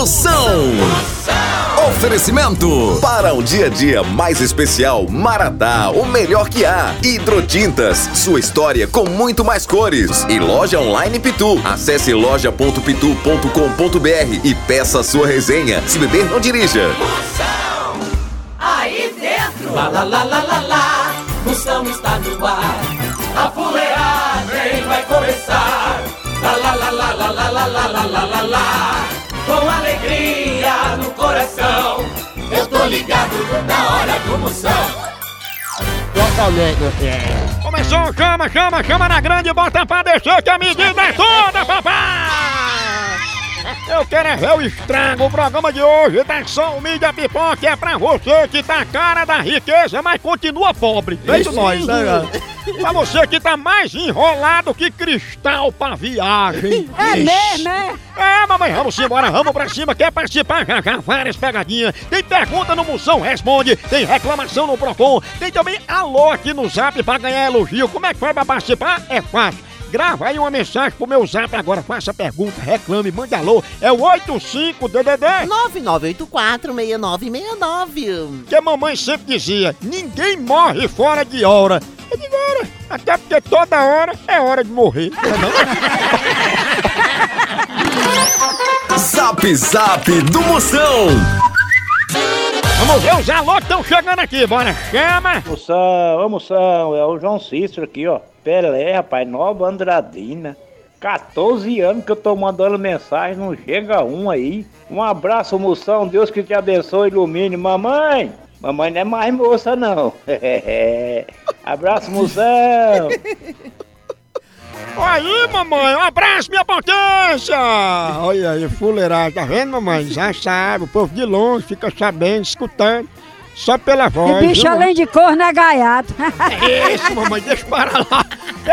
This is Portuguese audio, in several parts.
Moção. Oferecimento para um dia a dia mais especial, Maratá, o melhor que há. Hidrotintas, sua história com muito mais cores. E loja online Pitu. Acesse loja.pitu.com.br e peça sua resenha. Se beber, não dirija. Aí dentro, lá lá lá lá lá lá, Moção está no ar. A fuleagem vai começar. Lá lá lá lá lá lá lá lá lá lá lá. Com alegria no coração, eu tô ligado na hora do Moção. Começou, chama, chama, chama na grande, bota pra descer que a medida é toda, papai! Eu quero é ver o estrago. O programa de hoje tá só o mídia pipoca é pra você que tá cara da riqueza, mas continua pobre. Feito nós, né, cara? Pra você que tá mais enrolado que cristal pra viagem. É mesmo, é? É, mamãe, vamos embora, vamos pra cima. Quer participar? Já, já, várias pegadinhas. Tem pergunta no Moção Responde, tem reclamação no Procon, tem também alô aqui no Zap pra ganhar elogio. Como é que foi pra participar? É fácil. Grava aí uma mensagem pro meu Zap agora, faça pergunta, reclame, mande alô. É o 85DDD. 99846969. Que a mamãe sempre dizia, ninguém morre fora de hora. Eu digo, ora, até porque toda hora é hora de morrer. é? Zap Zap do Moção. Vamos ver os alô que estão chegando aqui, bora, chama. Moção, ô moção, é o João Cícero aqui, ó. Pelé, rapaz, Nova Andradina. 14 anos que eu tô mandando mensagem, não chega um aí. Um abraço, moção, Deus que te abençoe ilumine. Mamãe, mamãe não é mais moça, não. abraço, moção. Aí, mamãe, um abraço, minha potência! Olha aí, fuleiragem, tá vendo, mamãe? Já sabe, o povo de longe fica sabendo, escutando, só pela voz. O bicho viu? além de corno é gaiato. É isso, mamãe, deixa para lá.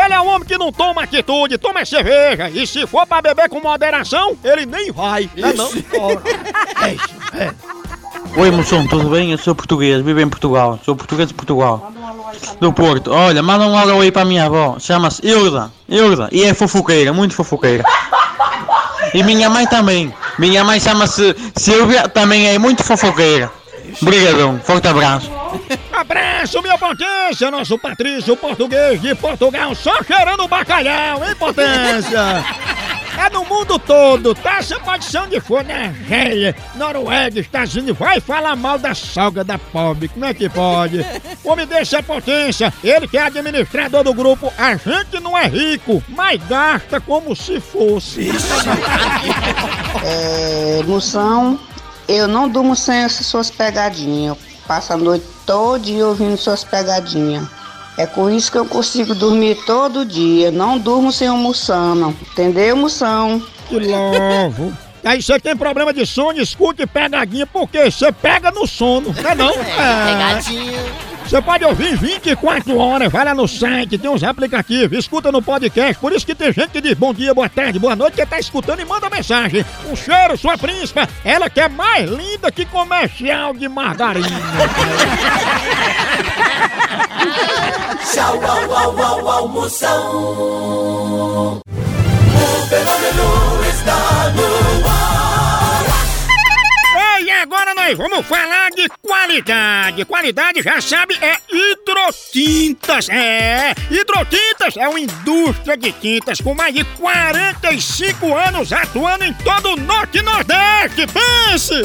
Ele é um homem que não toma atitude, toma cerveja. E se for pra beber com moderação, ele nem vai. Não, é não? Ora, É isso, é. Oi, moção, tudo bem? Eu sou português, vivo em Portugal. Sou português de Portugal. Do Porto. Olha, manda um alô aí para a minha avó. Chama-se Hilda. Hilda. E é fofoqueira, muito fofoqueira. E minha mãe também. Minha mãe chama-se Silvia, também é muito fofoqueira. Obrigadão. Forte abraço. Abraço, minha potência, nosso Patrício português de Portugal, só cheirando bacalhau, hein, potência? É no mundo todo, tá? Você pode ser onde for, na Argélia, Noruega, Estados Unidos, vai falar mal da salga da pobre, como é que pode? O homem desse é potência, ele que é administrador do grupo A Gente Não É Rico, mas gasta como se fosse. É, moção, eu não durmo sem essas suas pegadinhas. Eu passo a noite todinha ouvindo suas pegadinhas. É com isso que eu consigo dormir todo dia. Não durmo sem almoçando. Entendeu, moção? Que louvo. Aí você tem problema de sono, escute pegadinha, porque você pega no sono, não é não? É. Você pode ouvir 24 horas, vai lá no site, tem uns aplicativos, escuta no podcast, por isso que tem gente que diz bom dia, boa tarde, boa noite, que tá escutando e manda mensagem. Um cheiro, sua príncipa, ela que é mais linda que comercial de margarina. Tchau, au, au, au, au, Moção. O fenômeno está no ar. Ei, agora nós vamos falar de qualidade. Qualidade, já sabe, é hidrotintas. É, hidrotintas é uma indústria de tintas com mais de 45 anos atuando em todo o Norte e Nordeste. Pense!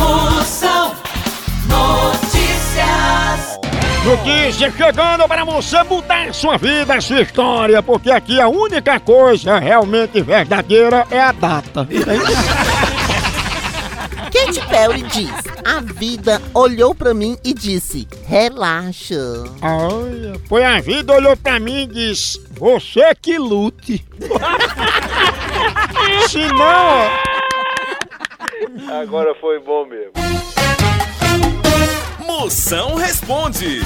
Moção Notícias. notícia chegando para você mudar sua vida, sua história, porque aqui a única coisa realmente verdadeira é a data. Katy Perry diz: A vida olhou pra mim e disse: Relaxa. Olha, foi a vida olhou pra mim e disse: Você que lute. Se não, Agora foi bom mesmo. Moção responde.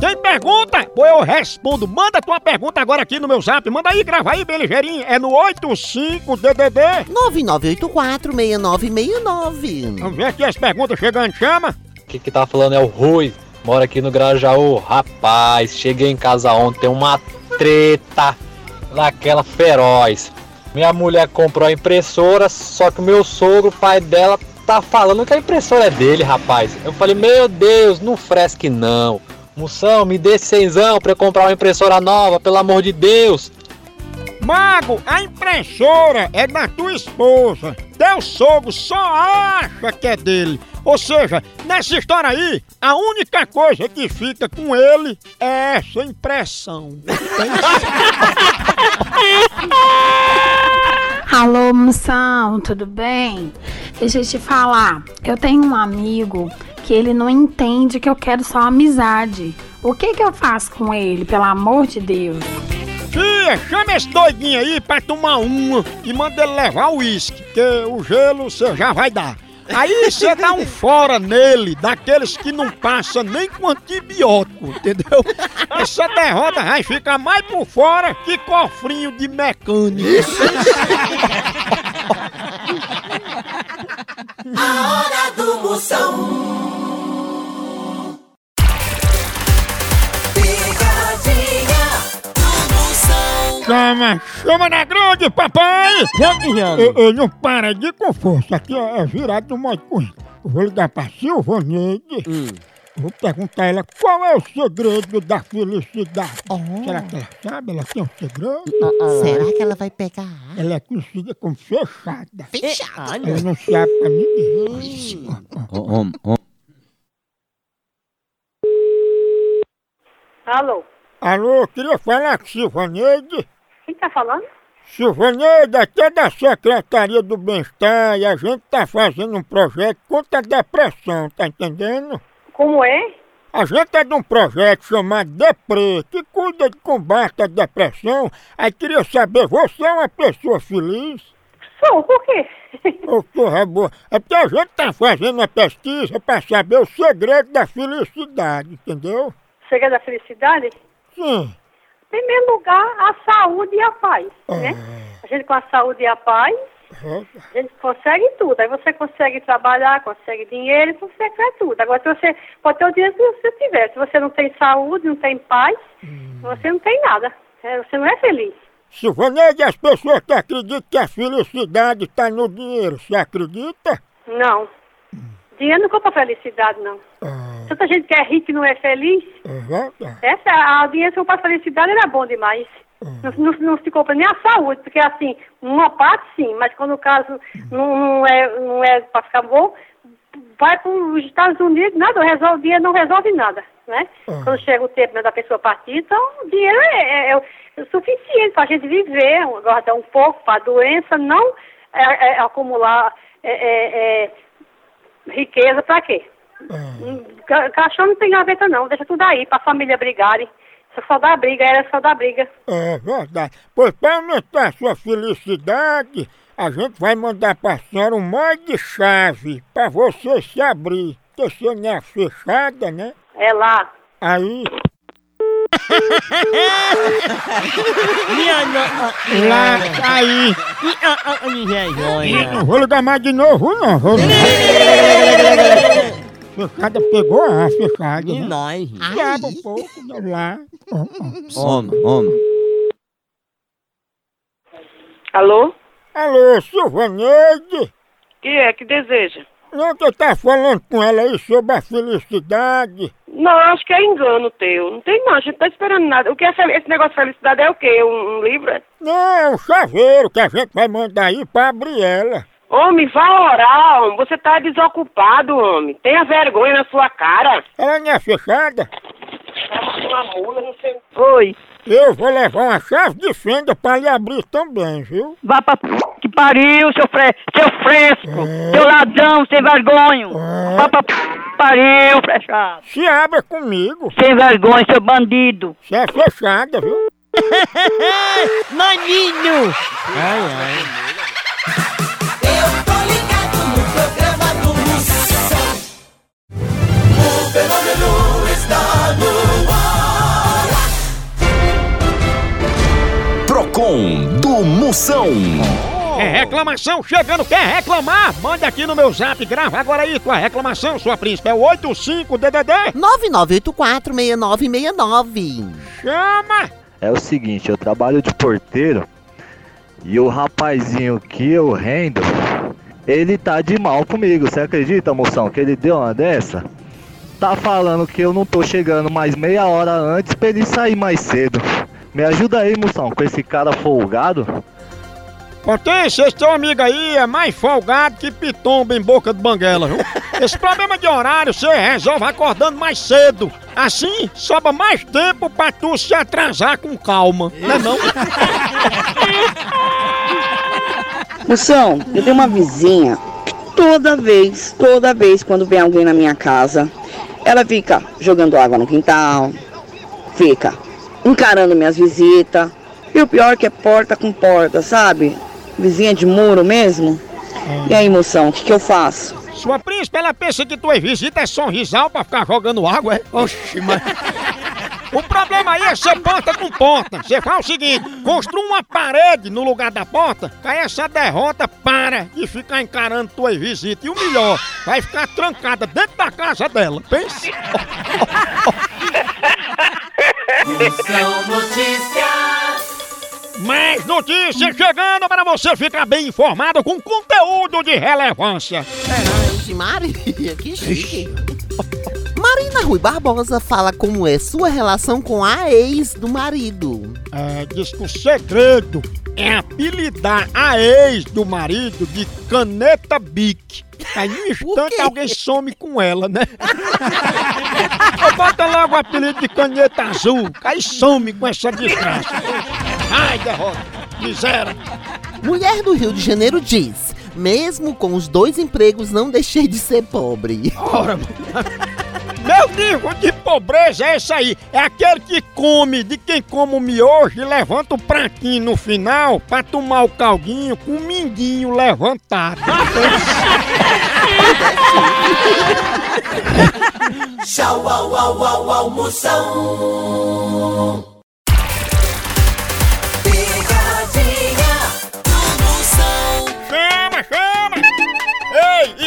tem pergunta? Pô, eu respondo. Manda tua pergunta agora aqui no meu zap. Manda aí, grava aí, bem ligeirinho. É no 85DDD. 99846969. Vamos ver aqui as perguntas chegando. Chama. que que tá falando é o Rui, mora aqui no Grajaú. Rapaz, cheguei em casa ontem, uma treta daquela feroz. Minha mulher comprou a impressora, só que o meu sogro, o pai dela, tá falando que a impressora é dele, rapaz. Eu falei, meu Deus, não fresque não. Moção, me dê cenzão pra eu comprar uma impressora nova, pelo amor de Deus. Mago, a impressora é da tua esposa. Teu sogro só acha que é dele. Ou seja, nessa história aí, a única coisa que fica com ele é essa impressão. Alô, moção, tudo bem? Deixa eu te falar. Eu tenho um amigo que ele não entende que eu quero só amizade. O que que eu faço com ele, pelo amor de Deus? Tia, chama esse doidinho aí pra tomar uma e manda ele levar o uísque, que o gelo você já vai dar. Aí você dá um fora nele, daqueles que não passa nem com antibiótico, entendeu? Essa derrota vai ficar mais por fora que cofrinho de mecânico. A hora do Moção. Picadinha. Chama, chama na grande, papai! Eu, eu não para de com força, aqui é, é virado no modo. Eu vou ligar pra Silvaneide. Vou perguntar a ela qual é o segredo da felicidade. Será que ela sabe? Ela tem um segredo? Será que ela vai pegar? Ela é conhecida como fechada. Fechada. Ela não se abre pra ninguém. Ó, ó. Alô, Alô, queria falar com Silvaneide. Quem tá falando? Silvaneide, aqui é da Secretaria do Bem-Estar e a gente tá fazendo um projeto contra a depressão, tá entendendo? Como é? A gente é de um projeto chamado Depre, que cuida de combate à depressão. Aí queria saber, você é uma pessoa feliz? Sou, por quê? Ô, porra boa. É porque a gente tá fazendo uma pesquisa pra saber o segredo da felicidade, entendeu? Chega da felicidade? Sim. Em primeiro lugar, a saúde e a paz, né? A gente com a saúde e a paz, a gente consegue tudo. Aí você consegue trabalhar, consegue dinheiro, consegue tudo. Agora, se você pode ter o dinheiro que você tiver. Se você não tem saúde, não tem paz, você não tem nada. É, Você não é feliz. Silvaneide, as pessoas que acreditam que a felicidade tá no dinheiro, você acredita? Não. Dinheiro não compra felicidade, não. Tanta gente que é rica e não é feliz. Verdade. Essa, a dinheiro que compra felicidade era bom demais. Não, não, não se compra nem a saúde, porque assim, uma parte sim, mas quando o caso não, não é, não é para ficar bom, vai para os Estados Unidos, nada, resolve, dinheiro não resolve nada, né? Quando chega o tempo né, da pessoa partir, então o dinheiro é, é- é o- é o suficiente para a gente viver, guardar um pouco para a doença, não é- é acumular é, riqueza para quê? Hum, ca- Cachorro não tem gaveta não, deixa tudo aí, para a família brigarem. Só só dá briga, era só dá briga. É verdade. Pois para aumentar a sua felicidade, a gente vai mandar pra senhora um molde de chave pra você se abrir. Porque você não é fechada, né? É lá. Aí. Lá, aí. Não vou ligar mais de novo, não. Vou... Fechada pegou a fechada. Né? Nós. Sabe um pouco, né? lá. Homem, homem. Alô? Alô, Silvaneide? Que é que deseja? Não, que eu tá falando com ela aí sobre a felicidade. Não, acho que é engano teu. Não tem não, a gente tá esperando nada. O que é fel- esse negócio de felicidade é o quê? Um, um livro? é? Não, é um chaveiro que a gente vai mandar aí pra abrir ela. Homem, vá orar, homem. Você tá desocupado, homem. Tenha vergonha na sua cara. Ela não é fechada? uma mula, não sei. Oi. Eu vou levar uma chave de fenda pra lhe abrir também, viu? Vá pra p... que pariu, seu, fre... seu fresco, seu ladrão, sem pra p... pariu, fechado. Se abra comigo. Sem vergonha, seu bandido. Você é fechada, viu? Maninho! Ai, ai. Eu tô ligado no programa do Moção. O fenômeno está no ar. Procon do Moção. É reclamação chegando, quer reclamar? Manda aqui no meu zap, grava agora aí tua reclamação, sua príncipe. É o 85DDD. 99846969. Chama! É o seguinte, eu trabalho de porteiro e o rapazinho que eu rendo, ele tá de mal comigo. Você acredita, moção, que ele deu uma dessa? Tá falando que eu não tô chegando mais meia hora antes pra ele sair mais cedo. Me ajuda aí, moção, com esse cara folgado. Potência, esse teu amigo aí é mais folgado que pitomba em boca de banguela, viu? Esse problema de horário você resolve acordando mais cedo. Assim, sobra mais tempo pra tu se atrasar com calma, não é não? Moção, eu tenho uma vizinha que toda vez, toda vez quando vem alguém na minha casa, ela fica jogando água no quintal, fica encarando minhas visitas. E o pior é que é porta com porta, sabe? Vizinha de muro mesmo. E aí, moção, o que, que eu faço? Sua príncipe, ela pensa que tuas visitas é sorrisal pra ficar jogando água, é? Oxi, mas... O problema aí é ser porta com porta. Você faz o seguinte, construa uma parede no lugar da porta, que aí essa derrota para de ficar encarando tuas visitas. E o melhor, vai ficar trancada dentro da casa dela. Pense. Moção Notícias. Mais notícias chegando para você ficar bem informado com conteúdo de relevância. Ixi, Maria, que chique. Marina Rui Barbosa fala como é sua relação com a ex do marido. É, diz que o segredo é apelidar a ex do marido de caneta Bic. Aí no instante alguém some com ela, né? Bota logo o apelido de caneta azul, aí some com essa desgraça. Ai, derrota, miséria. Mulher do Rio de Janeiro diz: mesmo com os dois empregos, não deixei de ser pobre. Ora, Meu nível de pobreza é esse aí. É aquele que come, de quem come o miojo e levanta o pratinho no final pra tomar o caldinho com o mindinho levantado. Tchau, au, au, au, au,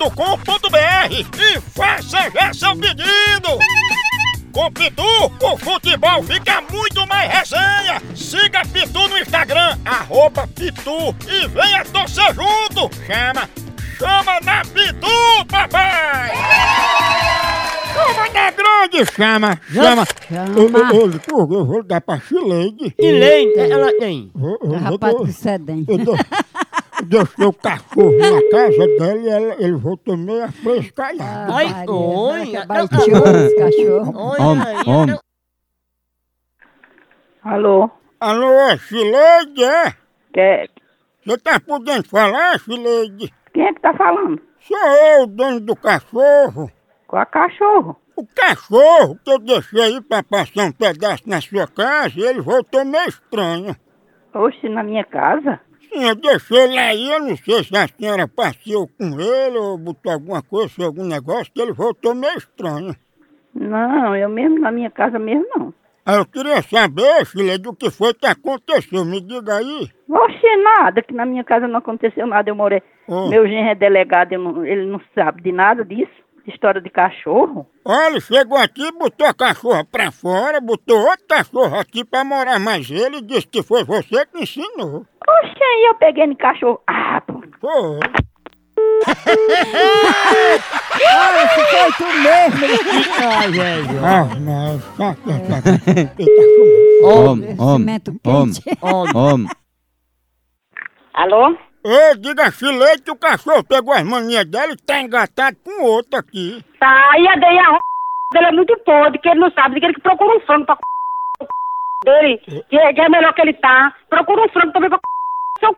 loja.pitu.com.br e faça já seu pedido. Com Pitu, o futebol fica muito mais resenha. Siga Pitu no Instagram, arroba Pitu e venha torcer junto. Chama, chama na Pitu, papai! Chama na grande, chama, chama. Chama. Eu, eu, eu, eu, eu vou dar pra Chileide. Chileide, ela tem. Eu, eu, eu, Rapaz eu dou- eu deixei o cachorro na casa dela e ela- ele voltou meio afrescalhado. Ai, oi. esse cachorro. Homem, Alô? Alô, é Chileide, é? Quer... Você tá podendo falar, Chileide? Quem é que tá falando? Sou eu, o dono do cachorro. Qual cachorro? O cachorro que eu deixei aí pra passar um pedaço na sua casa e ele voltou meio estranho. Oxe, na minha casa? Eu deixei ele aí, eu não sei se a senhora passeou com ele ou botou alguma coisa, fez algum negócio, que ele voltou meio estranho. Não, eu mesmo, na minha casa mesmo, não. Ah, Eu queria saber, filha, do que foi que aconteceu. Me diga aí. Oxe, nada, que na minha casa não aconteceu nada. Eu morei. Hum. Meu genro é delegado, não- ele não sabe de nada disso. História de cachorro. Olha, ele chegou aqui, botou a cachorra pra fora, botou outro cachorro aqui pra morar mais ele e disse que foi você que ensinou. Oxe, aí eu peguei no cachorro. Ah, pô. Foi. Olha, se foi tu mesmo. Ai, velho. Ah, não, tá, tá, tá. Homem, homem, homem, homem. Alô? Ei, diga filé que o cachorro pegou as manias dela e tá engatado com outro aqui. Tá, e a daí a dele é muito podre, que ele não sabe, que ele que procura um frango pra dele, que é, que é melhor que ele tá. Procura um frango também pra seu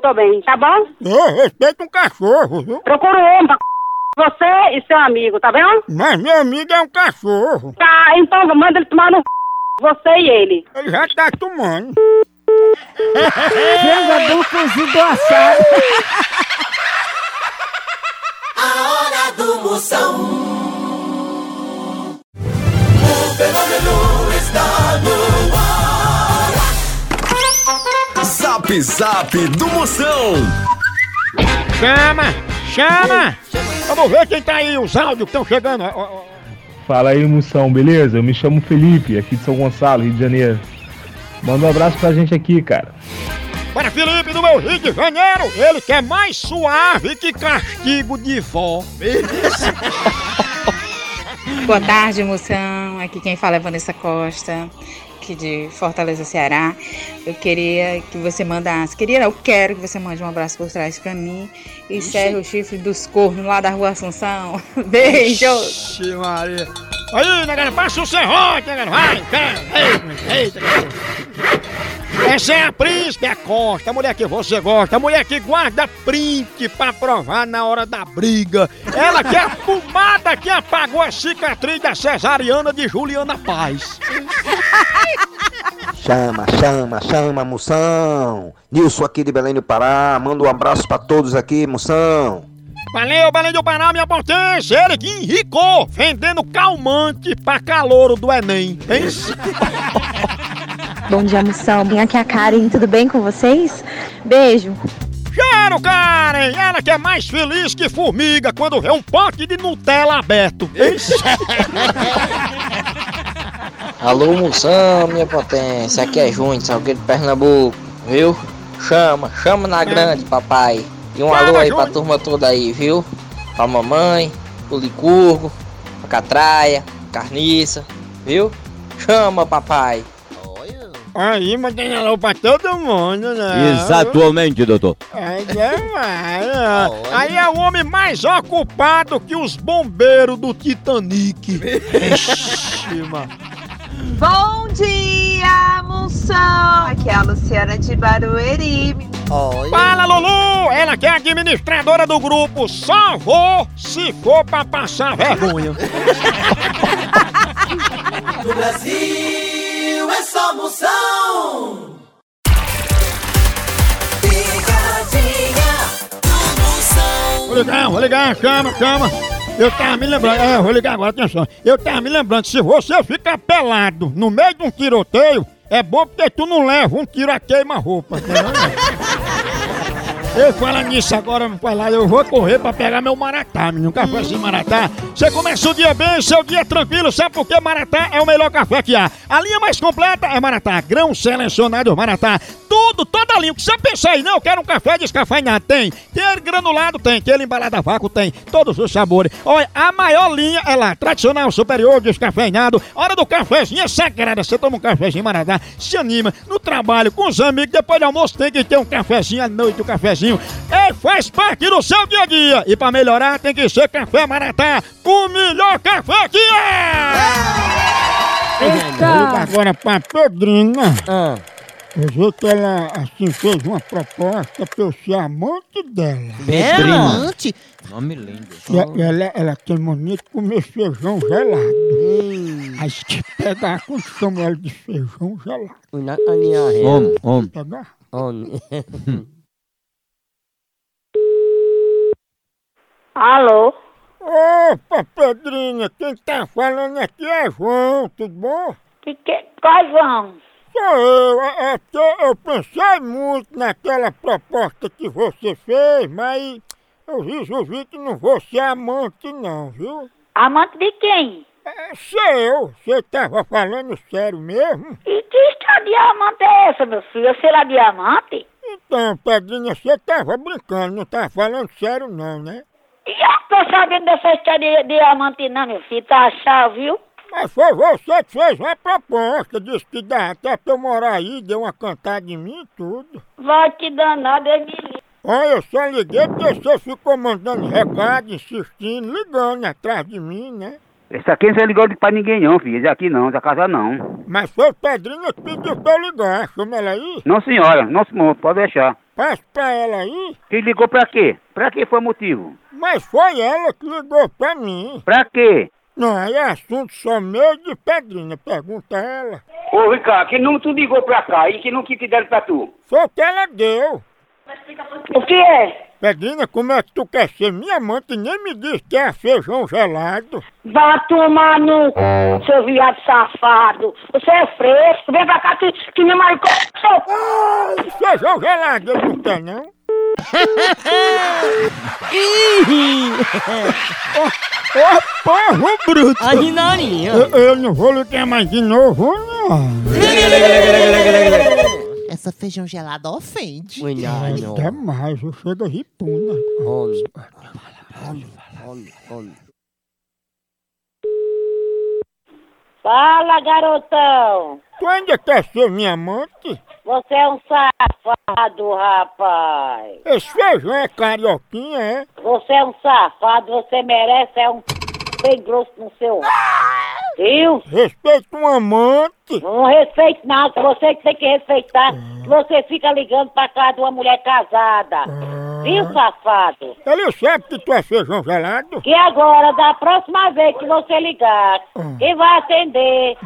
também, tá bom? Ô, respeita um cachorro, viu? Procura um homem pra você e seu amigo, tá vendo? Mas meu amigo é um cachorro. Tá, então manda ele tomar no você e ele. Ele já tá tomando. Do cozido assado. A hora do Moção. O fenômeno está no ar. Zap Zap do Moção. Chama, chama. Vamos ver quem tá aí, os áudios que estão chegando. Ó, ó, ó. Fala aí, Moção, beleza? Eu me chamo Felipe, aqui de São Gonçalo, Rio de Janeiro. Manda um abraço pra gente aqui, cara. Para Felipe do meu Rio de Janeiro, ele que é mais suave que castigo de vó. Boa tarde, moção. Aqui quem fala é Vanessa Costa, aqui de Fortaleza, Ceará. Eu queria que você mandasse, queria, eu quero que você mande um abraço por trás pra mim e serre o chifre dos cornos lá da rua Assunção. Beijo! Ixi, Maria. Aí, negada, passa o serrote, negada, vai, cara. Eita, eita, Essa é a príncipe, a Costa, a mulher que você gosta, a mulher que guarda print pra provar na hora da briga. Ela que é a fumada que apagou a cicatriz da cesariana de Juliana Paz. Chama, chama, chama, moção. Nilson aqui de Belém do Pará. Manda um abraço pra todos aqui, moção. Valeu, Belém do Pará, minha potência! Ele que enricou, vendendo calmante pra calouro do Enem. Hein? Bom dia, moção. Bem aqui é a Karen, tudo bem com vocês? Beijo. Quero, Karen! Ela que é mais feliz que formiga quando vê um pote de Nutella aberto. Alô, moção, minha potência. Aqui é Júnior, Salgueiro de Pernambuco, viu? Chama, chama na grande, papai. E um Chama, alô aí pra Júnior. turma toda aí, viu? Pra mamãe, pro Licurgo, pra Catraia, Carniça, viu? Chama, papai. Aí, mas tem alô pra todo mundo, né? Exatamente, doutor. É demais, né? Aí é o homem mais ocupado que os bombeiros do Titanic. Ixi, mano. Bom dia, moção! Aqui é a Luciana de Barueri. Fala, Lulu! Ela que é administradora do grupo Só Vou Se For Pra Passar Vergonha. No Brasil só Moção. Vou ligar, vou ligar, chama, chama. Eu tava me lembrando, é, vou ligar agora, atenção. Eu tava me lembrando, se você ficar pelado no meio de um tiroteio, é bom porque tu não leva um tiro a queima-roupa. entendeu? Eu falando nisso agora, vai lá, eu vou correr pra pegar meu maratá, menino. Café assim, maratá. Você começa o dia bem, seu dia tranquilo, sabe por que maratá é o melhor café que há? A linha mais completa é maratá, grão selecionado maratá. Tudo, toda a linha. O que você pensa aí, não? Eu quero um café descafeinado. Tem. Tem granulado, tem. Aquele embalado a vácuo, tem. Todos os sabores. Olha, a maior linha é lá. Tradicional, superior, descafeinado. Hora do cafezinho é sagrada. Você toma um cafezinho maratá, se anima. No trabalho, com os amigos, depois do almoço tem que ter um cafezinho à noite, um cafezinho. É, faz parte do seu dia a dia. E pra melhorar, tem que ser café maratá. O melhor café que é! Eita! Agora pra Pedrina. Eu vi que ela assim fez uma proposta pra eu ser amante dela. Pedrina. Amante? Nome lindo. E ela, ela tem mania de comer feijão gelado. Aí se te pegar quando chama ela de feijão gelado. Homem, homem. Pegar? Alô? Opa, Pedrinha, quem tá falando aqui é João, tudo bom? Que, que, qual João? Sou eu, é é que eu pensei muito naquela proposta que você fez, mas eu resolvi que não vou ser amante não, viu? Amante de quem? É seu, você tava falando sério mesmo? E que história de amante é essa, meu filho? Eu será diamante? Então, Pedrinha, você tava brincando, não tava falando sério não, né? E eu tô sabendo dessa história de diamante não, meu filho. Tá achado, viu? Mas foi você que fez uma proposta, disse que dá até pra eu morar aí, deu uma cantada em mim e tudo. Vai te danar, Deus me livre. Olha, eu só liguei porque você ficou mandando recado, insistindo, ligando atrás de mim, né? Esse aqui não é ligou pra ninguém não, filho. Esse aqui não, essa casa não. Mas foi o Pedrinho que pediu pra eu ligar, chama ela aí. Não, senhora. Não, senhor. Pode deixar. Passa pra ela aí. Quem ligou pra quê? Pra que foi o motivo? Mas foi ela que ligou pra mim. Pra quê? Não, é assunto só meu de Pedrinha, pergunta a ela. Ô, Ricardo, que número tu ligou pra cá e que número que te deram pra tu? Foi o que ela deu. O que é? Pedrinha, como é que tu quer ser minha amante e nem me diz que é feijão gelado? Vá tomar no c... seu viado safado. Você é fresco. Vem pra cá que, que me marcou. Feijão gelado eu não quer não. Ô, porro bruto! A rinarinha. Eu, eu não vou ligar mais de novo, não. Essa feijão gelada ofende. Até mais, eu chego a ripuna. Fala, garotão. Tu ainda quer ser minha amante? Você é um safado, rapaz. Esse feijão é carioquinha, é? Você é um safado, você merece é um bem grosso no seu. Viu? Respeita um amante. Não respeito nada, você que tem que respeitar. que Você fica ligando pra casa de uma mulher casada. Viu, safado? Ele sabe que tu é feijão gelado? Que agora, da próxima vez que você ligar, quem vai atender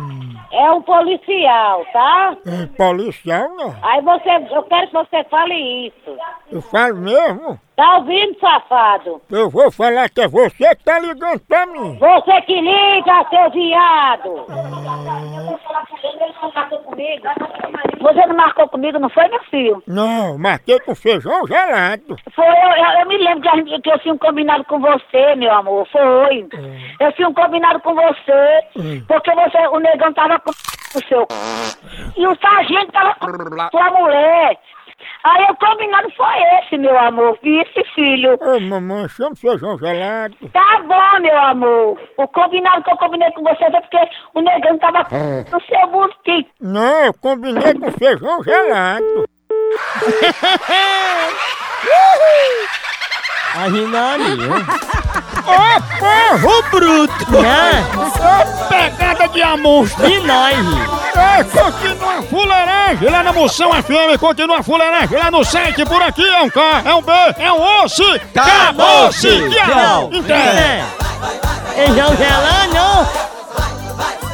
é um policial, tá? É policial, não. Aí você, eu quero que você fale isso. Eu falo mesmo. Tá ouvindo, safado? Eu vou falar que é você que tá ligando pra mim. Você que liga, seu viado! Você não marcou comigo, não foi, meu filho? Não, marquei com feijão gelado. Foi, eu, eu, eu me lembro que, a gente- que eu tinha um combinado com você, meu amor, foi. Eu tinha um combinado com você, porque você, o negão tava com o seu e o sargento tava com sua mulher. Aí o combinado foi esse, meu amor, esse filho. Ô, mamãe, chama feijão gelado. Tá bom, meu amor. O combinado que eu combinei com você foi porque o negão tava no seu mosquito. Não, eu combinei com feijão gelado. A rinarinha. Ô, porro bruto! Né? Ô, pegada de amostra! E nós? É, continua a fuleiragem lá na Moção FM, continua a fuleiragem lá no site, por aqui é um K, é um B, é um osso, acabou-se! Tchau! Então, Feijão gelado, não?